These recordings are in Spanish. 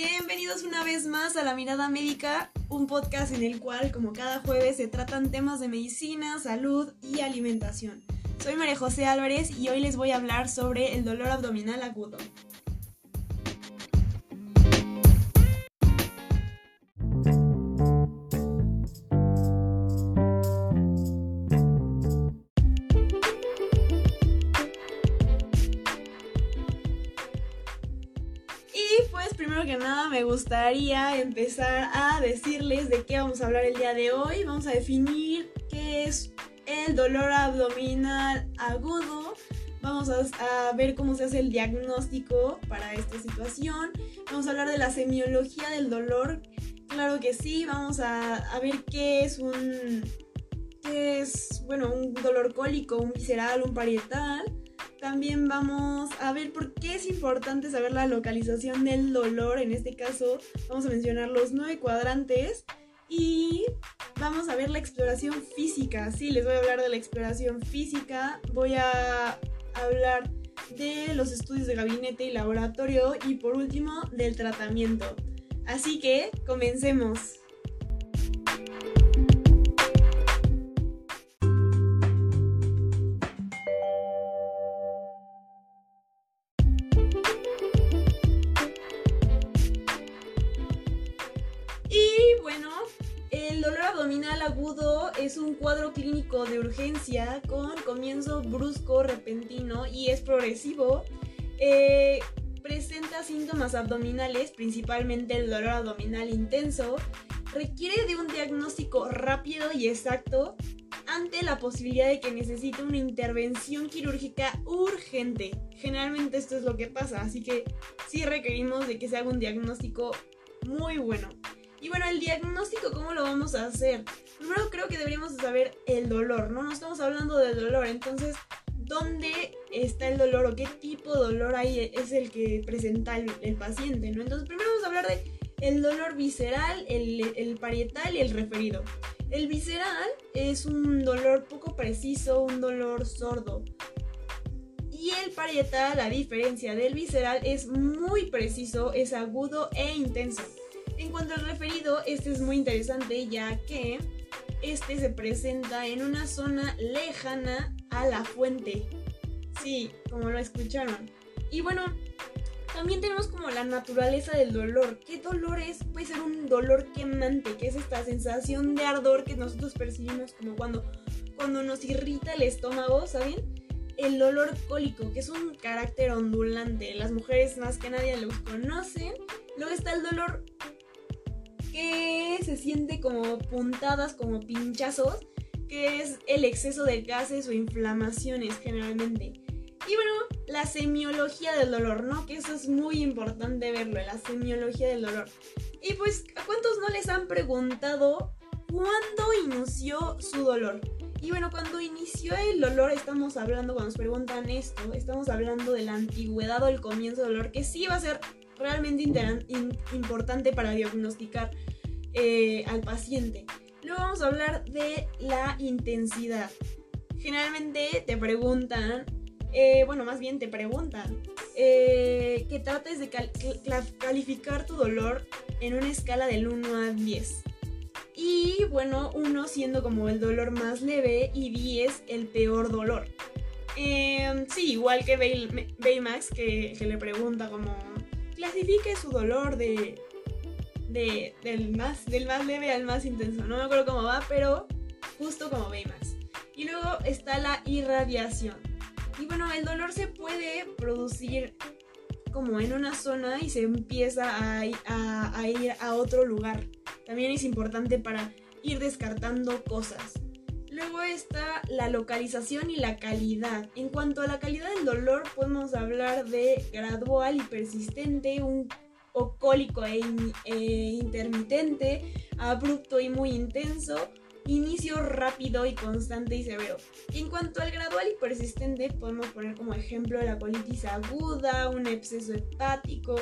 Bienvenidos una vez más a La Mirada Médica, un podcast en el cual, como cada jueves, se tratan temas de medicina, salud y alimentación. Soy María José Álvarez y hoy les voy a hablar sobre el dolor abdominal agudo. Primero que nada me gustaría empezar a decirles de qué vamos a hablar el día de hoy. Vamos a definir qué es el dolor abdominal agudo. Vamos a, ver cómo se hace el diagnóstico para esta situación. Vamos a hablar de la semiología del dolor. Claro que sí, vamos a, a ver qué es un qué es, bueno, un dolor cólico, un visceral, un parietal. También vamos a ver por qué es importante saber la localización del dolor. En este caso vamos a mencionar los nueve cuadrantes y vamos a ver la exploración física. Sí, les voy a hablar de la exploración física. Voy a hablar de los estudios de gabinete y laboratorio y por último del tratamiento. Así que comencemos. Urgencia con comienzo brusco, repentino y es progresivo. Eh, presenta síntomas abdominales, principalmente el dolor abdominal intenso. Requiere de un diagnóstico rápido y exacto ante la posibilidad de que necesite una intervención quirúrgica urgente. Generalmente esto es lo que pasa, así que sí requerimos de que se haga un diagnóstico muy bueno. Y bueno, el diagnóstico, ¿cómo lo vamos a hacer? Primero creo que deberíamos saber el dolor, ¿no? No estamos hablando del dolor, entonces, ¿dónde está el dolor o qué tipo de dolor hay es el que presenta el, paciente, ¿no? Entonces, primero vamos a hablar de el dolor visceral, el, el parietal y el referido. El visceral es un dolor poco preciso, un dolor sordo. Y el parietal, a diferencia del visceral, es muy preciso, es agudo e intenso. En cuanto al referido, este es muy interesante ya que este se presenta en una zona lejana a la fuente. Sí, como lo escucharon. Y bueno, también tenemos como la naturaleza del dolor. ¿Qué dolor es? Puede ser un dolor quemante, que es esta sensación de ardor que nosotros percibimos como cuando, cuando nos irrita el estómago, ¿saben? El dolor cólico, que es un carácter ondulante. Las mujeres más que nadie los conocen. Luego está el dolor que se siente como puntadas, como pinchazos, que es el exceso de gases o inflamaciones generalmente. Y bueno, la semiología del dolor, ¿no? Que eso es muy importante verlo, la semiología del dolor. Y pues, ¿a cuántos no les han preguntado cuándo inició su dolor? Y bueno, cuando inició el dolor, estamos hablando, cuando nos preguntan esto, estamos hablando de la antigüedad o el comienzo del dolor, que sí va a ser realmente importante para diagnosticar eh, al paciente. Luego vamos a hablar de la intensidad. Generalmente te preguntan, eh, bueno, más bien te preguntan eh, que trates de calificar tu dolor en una escala del 1 a 10. Y bueno, 1 siendo como el dolor más leve y 10 el peor dolor. Em, sí, igual que Baymax que, que le pregunta como clasifique su dolor de de, del, más, del más leve al más intenso. No me acuerdo cómo va, pero justo como Baymax. Y luego está la irradiación. Y bueno, el dolor se puede producir como en una zona y se empieza a, ir a otro lugar. También es importante para ir descartando cosas. Luego está la localización y la calidad. En cuanto a la calidad del dolor, podemos hablar de gradual y persistente, un cólico e, e, intermitente, abrupto y muy intenso, inicio rápido y constante y severo. En cuanto al gradual y persistente, podemos poner como ejemplo la colitis aguda, un exceso hepático.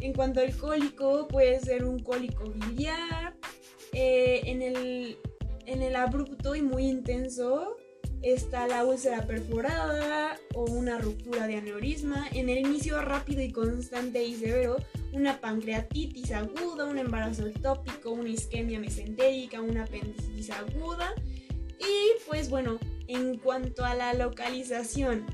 En cuanto al cólico, puede ser un cólico biliar. Eh, en, el, en el abrupto y muy intenso está la úlcera perforada o una ruptura de aneurisma. En el inicio rápido y constante y severo una pancreatitis aguda, un embarazo ectópico, una isquemia mesentérica, una apendicitis aguda. Y pues bueno, en cuanto a la localización,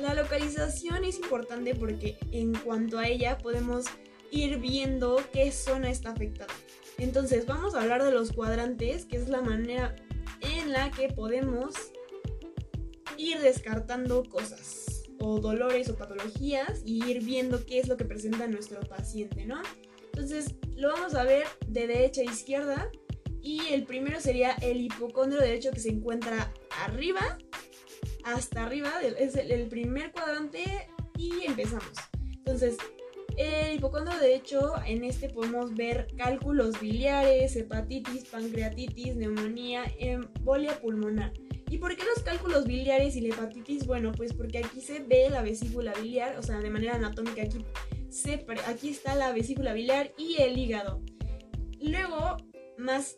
la localización es importante porque en cuanto a ella podemos ir viendo qué zona está afectada. Entonces vamos a hablar de los cuadrantes, que es la manera en la que podemos ir descartando cosas o dolores o patologías y ir viendo qué es lo que presenta nuestro paciente, ¿no? Entonces lo vamos a ver de derecha a izquierda y el primero sería el hipocondrio derecho que se encuentra arriba, hasta arriba, es el primer cuadrante y empezamos. Entonces, el hipocondrio derecho, en este podemos ver cálculos biliares, hepatitis, pancreatitis, neumonía, embolia pulmonar. ¿Y por qué los cálculos biliares y la hepatitis? Bueno, pues porque aquí se ve la vesícula biliar, o sea, de manera anatómica aquí, se, aquí está la vesícula biliar y el hígado. Luego, más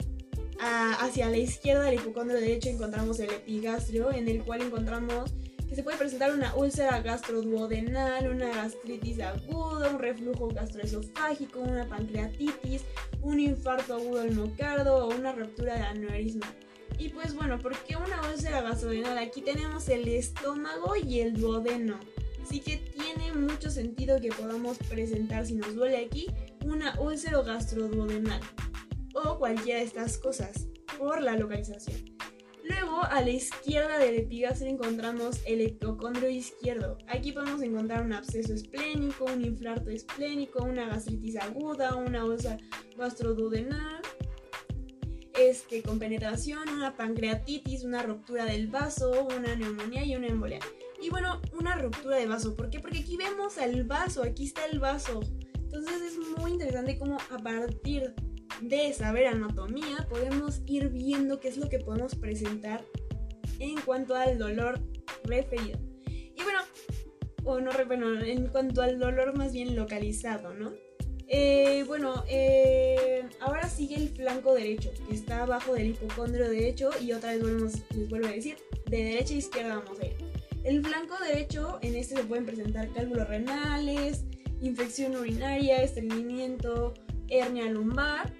hacia la izquierda del hipocondrio derecho encontramos el epigastrio, en el cual encontramos que se puede presentar una úlcera gastroduodenal, una gastritis aguda, un reflujo gastroesofágico, una pancreatitis, un infarto agudo del miocardio o una ruptura de aneurisma. Y pues bueno, ¿por qué una úlcera gastroduodenal? Aquí tenemos el estómago y el duodeno. Así que tiene mucho sentido que podamos presentar, si nos duele aquí, una úlcera gastroduodenal. O cualquiera de estas cosas, por la localización. Luego, a la izquierda del epigastrio encontramos el ectocondrio izquierdo. Aquí podemos encontrar un absceso esplénico, un infarto esplénico, una gastritis aguda, una osa gastroduodenal, este, con penetración, una pancreatitis, una ruptura del vaso, una neumonía y una embolia. Y bueno, una ruptura de vaso. ¿Por qué? Porque aquí vemos el vaso, aquí está el vaso. Entonces es muy interesante cómo a partir de saber anatomía, podemos ir viendo qué es lo que podemos presentar en cuanto al dolor referido. Y bueno, o no, bueno, en cuanto al dolor más bien localizado, ¿no? Eh, bueno, eh, ahora sigue el flanco derecho, que está abajo del hipocondrio derecho y otra vez volvemos, les vuelvo a decir, de derecha a izquierda vamos a ir. El flanco derecho, en este se pueden presentar cálculos renales, infección urinaria, estreñimiento, hernia lumbar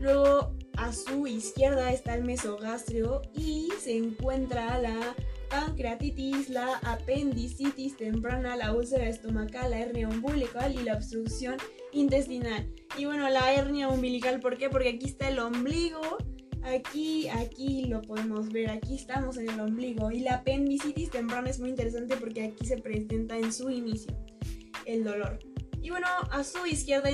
Luego a su izquierda está el mesogastrio y se encuentra la pancreatitis, la apendicitis temprana, la úlcera estomacal, la hernia umbilical y la obstrucción intestinal. Y bueno, la hernia umbilical, ¿por qué? Porque aquí está el ombligo, aquí, aquí lo podemos ver, aquí estamos en el ombligo. Y la apendicitis temprana es muy interesante porque aquí se presenta en su inicio el dolor. Y bueno, a su izquierda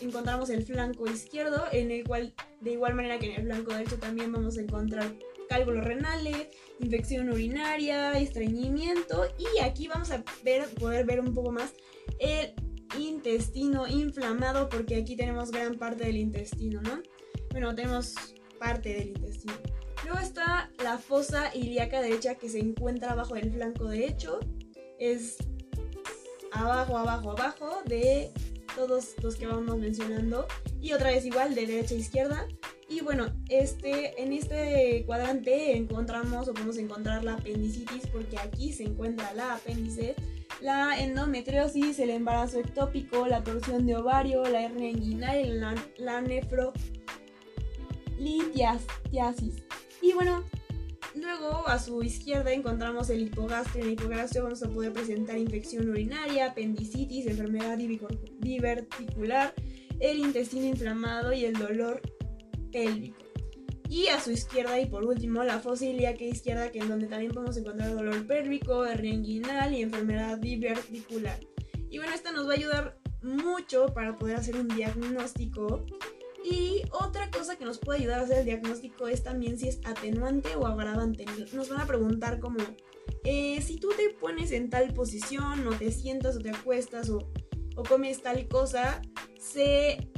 encontramos el flanco izquierdo, en el cual, de igual manera que en el flanco derecho, también vamos a encontrar cálculos renales, infección urinaria, estreñimiento. Y aquí vamos a ver, poder ver un poco más el intestino inflamado, porque aquí tenemos gran parte del intestino, ¿no? Bueno, tenemos parte del intestino. Luego está la fosa ilíaca derecha que se encuentra abajo del flanco derecho. Es abajo, abajo, abajo de todos los que vamos mencionando. Y otra vez igual de derecha a izquierda. Y bueno, este, en este cuadrante encontramos o podemos encontrar la apendicitis porque aquí se encuentra la apéndice, la endometriosis, el embarazo ectópico, la torsión de ovario, la hernia inguinal y la, la nefrolitiasis. Y bueno, Luego, a su izquierda encontramos el hipogastrio. En el hipogastrio vamos a poder presentar infección urinaria, apendicitis, enfermedad diverticular, el intestino inflamado y el dolor pélvico. Y a su izquierda y por último la fosa ilíaca izquierda, que en donde también podemos encontrar dolor pélvico, hernia inguinal y enfermedad diverticular. Y bueno, esta nos va a ayudar mucho para poder hacer un diagnóstico y otra cosa que nos puede ayudar a hacer el diagnóstico es también si es atenuante o agravante. Nos van a preguntar como, eh, si tú te pones en tal posición o te sientas o te acuestas o, comes tal cosa, se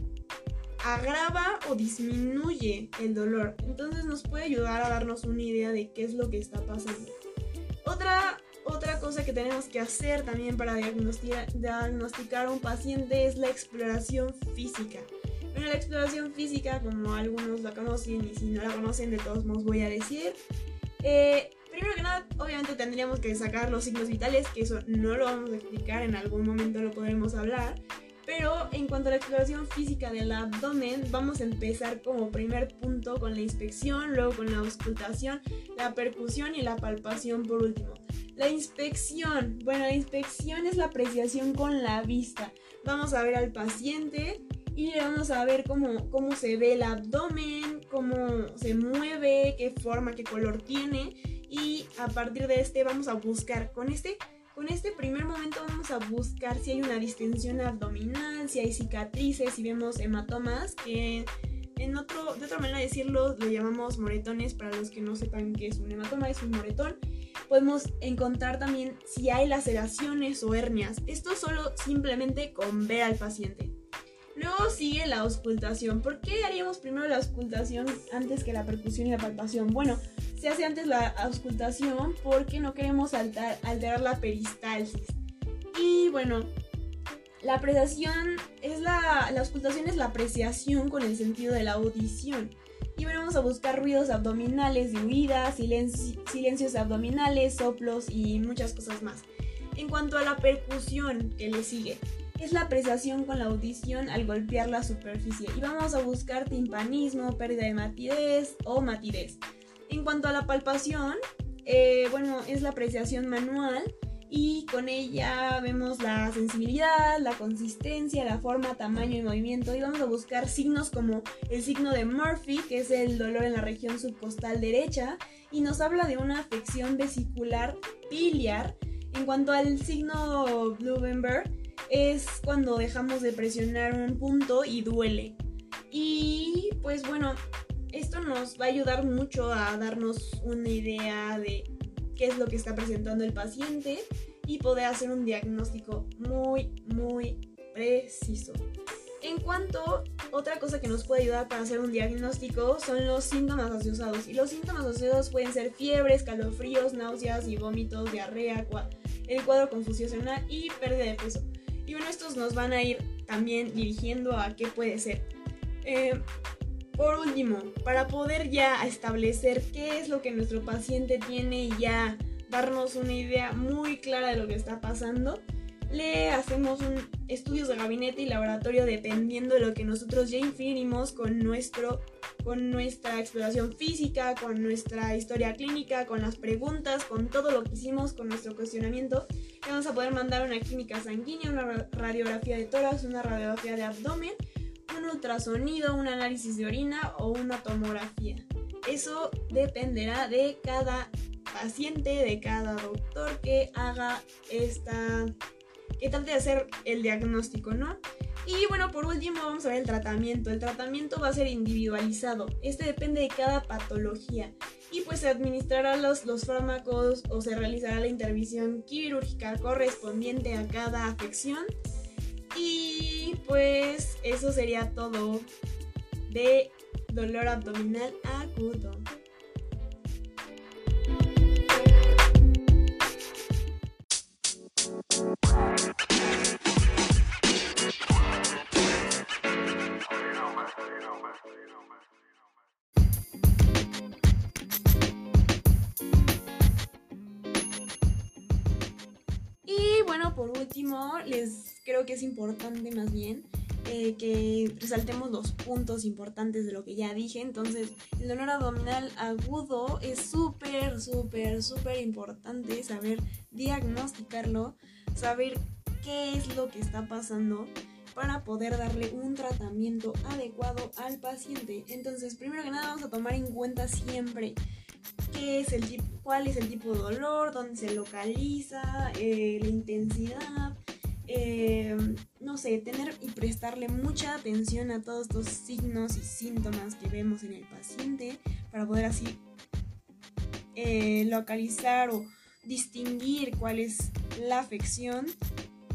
agrava o disminuye el dolor. Entonces nos puede ayudar a darnos una idea de qué es lo que está pasando. Otra, otra cosa que tenemos que hacer también para diagnosticar, diagnosticar a un paciente es la exploración física. Bueno, la exploración física, como algunos la conocen y si no la conocen, de todos modos voy a decir. Eh, primero que nada, obviamente tendríamos que sacar los signos vitales, que eso no lo vamos a explicar, en algún momento lo podremos hablar. Pero en cuanto a la exploración física del abdomen, vamos a empezar como primer punto con la inspección, luego con la auscultación, la percusión y la palpación por último. La inspección. Bueno, la inspección es la apreciación con la vista. Vamos a ver al paciente y vamos a ver cómo, cómo se ve el abdomen, cómo se mueve, qué forma, qué color tiene. Y a partir de este vamos a buscar con este con este primer momento vamos a buscar si hay una distensión abdominal, si hay cicatrices, si vemos hematomas, que en otro, de otra manera de decirlo, lo llamamos moretones, para los que no sepan qué es un hematoma, es un moretón. Podemos encontrar también si hay laceraciones o hernias. Esto solo simplemente con ver al paciente. Luego sigue la auscultación. ¿Por qué haríamos primero la auscultación antes que la percusión y la palpación? Bueno, se hace antes la auscultación porque no queremos alterar la peristalsis. Y bueno, la apreciación es la, auscultación es la apreciación con el sentido de la audición. Y bueno, vamos a buscar ruidos abdominales de huida, silencios abdominales, soplos y muchas cosas más. En cuanto a la percusión que le sigue, es la apreciación con la audición al golpear la superficie y vamos a buscar timpanismo, pérdida de matidez o matidez. En cuanto a la palpación, eh, bueno, es la apreciación manual y con ella vemos la sensibilidad, la consistencia, la forma, tamaño y movimiento y vamos a buscar signos como el signo de Murphy, que es el dolor en la región subcostal derecha y nos habla de una afección vesicular biliar. En cuanto al signo Blumenberg, es cuando dejamos de presionar un punto y duele. Y pues bueno, esto nos va a ayudar mucho a darnos una idea de qué es lo que está presentando el paciente y poder hacer un diagnóstico muy, muy preciso. En cuanto, otra cosa que nos puede ayudar para hacer un diagnóstico son los síntomas asociados. Y los síntomas asociados pueden ser fiebre, escalofríos, náuseas y vómitos, diarrea, el cuadro confusional y pérdida de peso. Y bueno, estos nos van a ir también dirigiendo a qué puede ser. Eh, por último, para poder ya establecer qué es lo que nuestro paciente tiene y ya darnos una idea muy clara de lo que está pasando, le hacemos estudios de gabinete y laboratorio dependiendo de lo que nosotros ya inferimos con nuestro con nuestra exploración física, con nuestra historia clínica, con las preguntas, con todo lo que hicimos, con nuestro cuestionamiento. Le vamos a poder mandar una química sanguínea, una radiografía de tórax, una radiografía de abdomen, un ultrasonido, un análisis de orina o una tomografía. Eso dependerá de cada paciente, de cada doctor que haga esta que trate de hacer el diagnóstico, ¿no? Y bueno, por último vamos a ver el tratamiento. El tratamiento va a ser individualizado. Este depende de cada patología. Y pues se administrará los, los fármacos o se realizará la intervención quirúrgica correspondiente a cada afección. Y pues eso sería todo de dolor abdominal agudo. Por último, les creo que es importante más bien eh, que resaltemos los puntos importantes de lo que ya dije. Entonces, el dolor abdominal agudo es súper, súper, súper importante saber diagnosticarlo, saber qué es lo que está pasando para poder darle un tratamiento adecuado al paciente. Entonces, primero que nada, vamos a tomar en cuenta siempre qué es el tipo, cuál es el tipo de dolor, dónde se localiza, eh, la intensidad, eh, no sé, tener y prestarle mucha atención a todos estos signos y síntomas que vemos en el paciente para poder así eh, localizar o distinguir cuál es la afección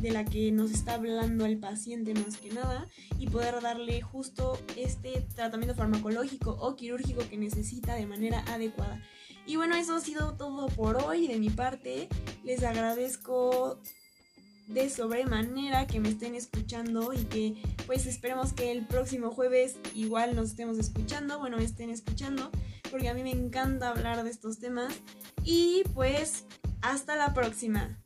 de la que nos está hablando el paciente más que nada y poder darle justo este tratamiento farmacológico o quirúrgico que necesita de manera adecuada. Y bueno, eso ha sido todo por hoy de mi parte. Les agradezco de sobremanera que me estén escuchando y que pues esperemos que el próximo jueves igual nos estemos escuchando, bueno, estén escuchando, porque a mí me encanta hablar de estos temas. Y pues hasta la próxima.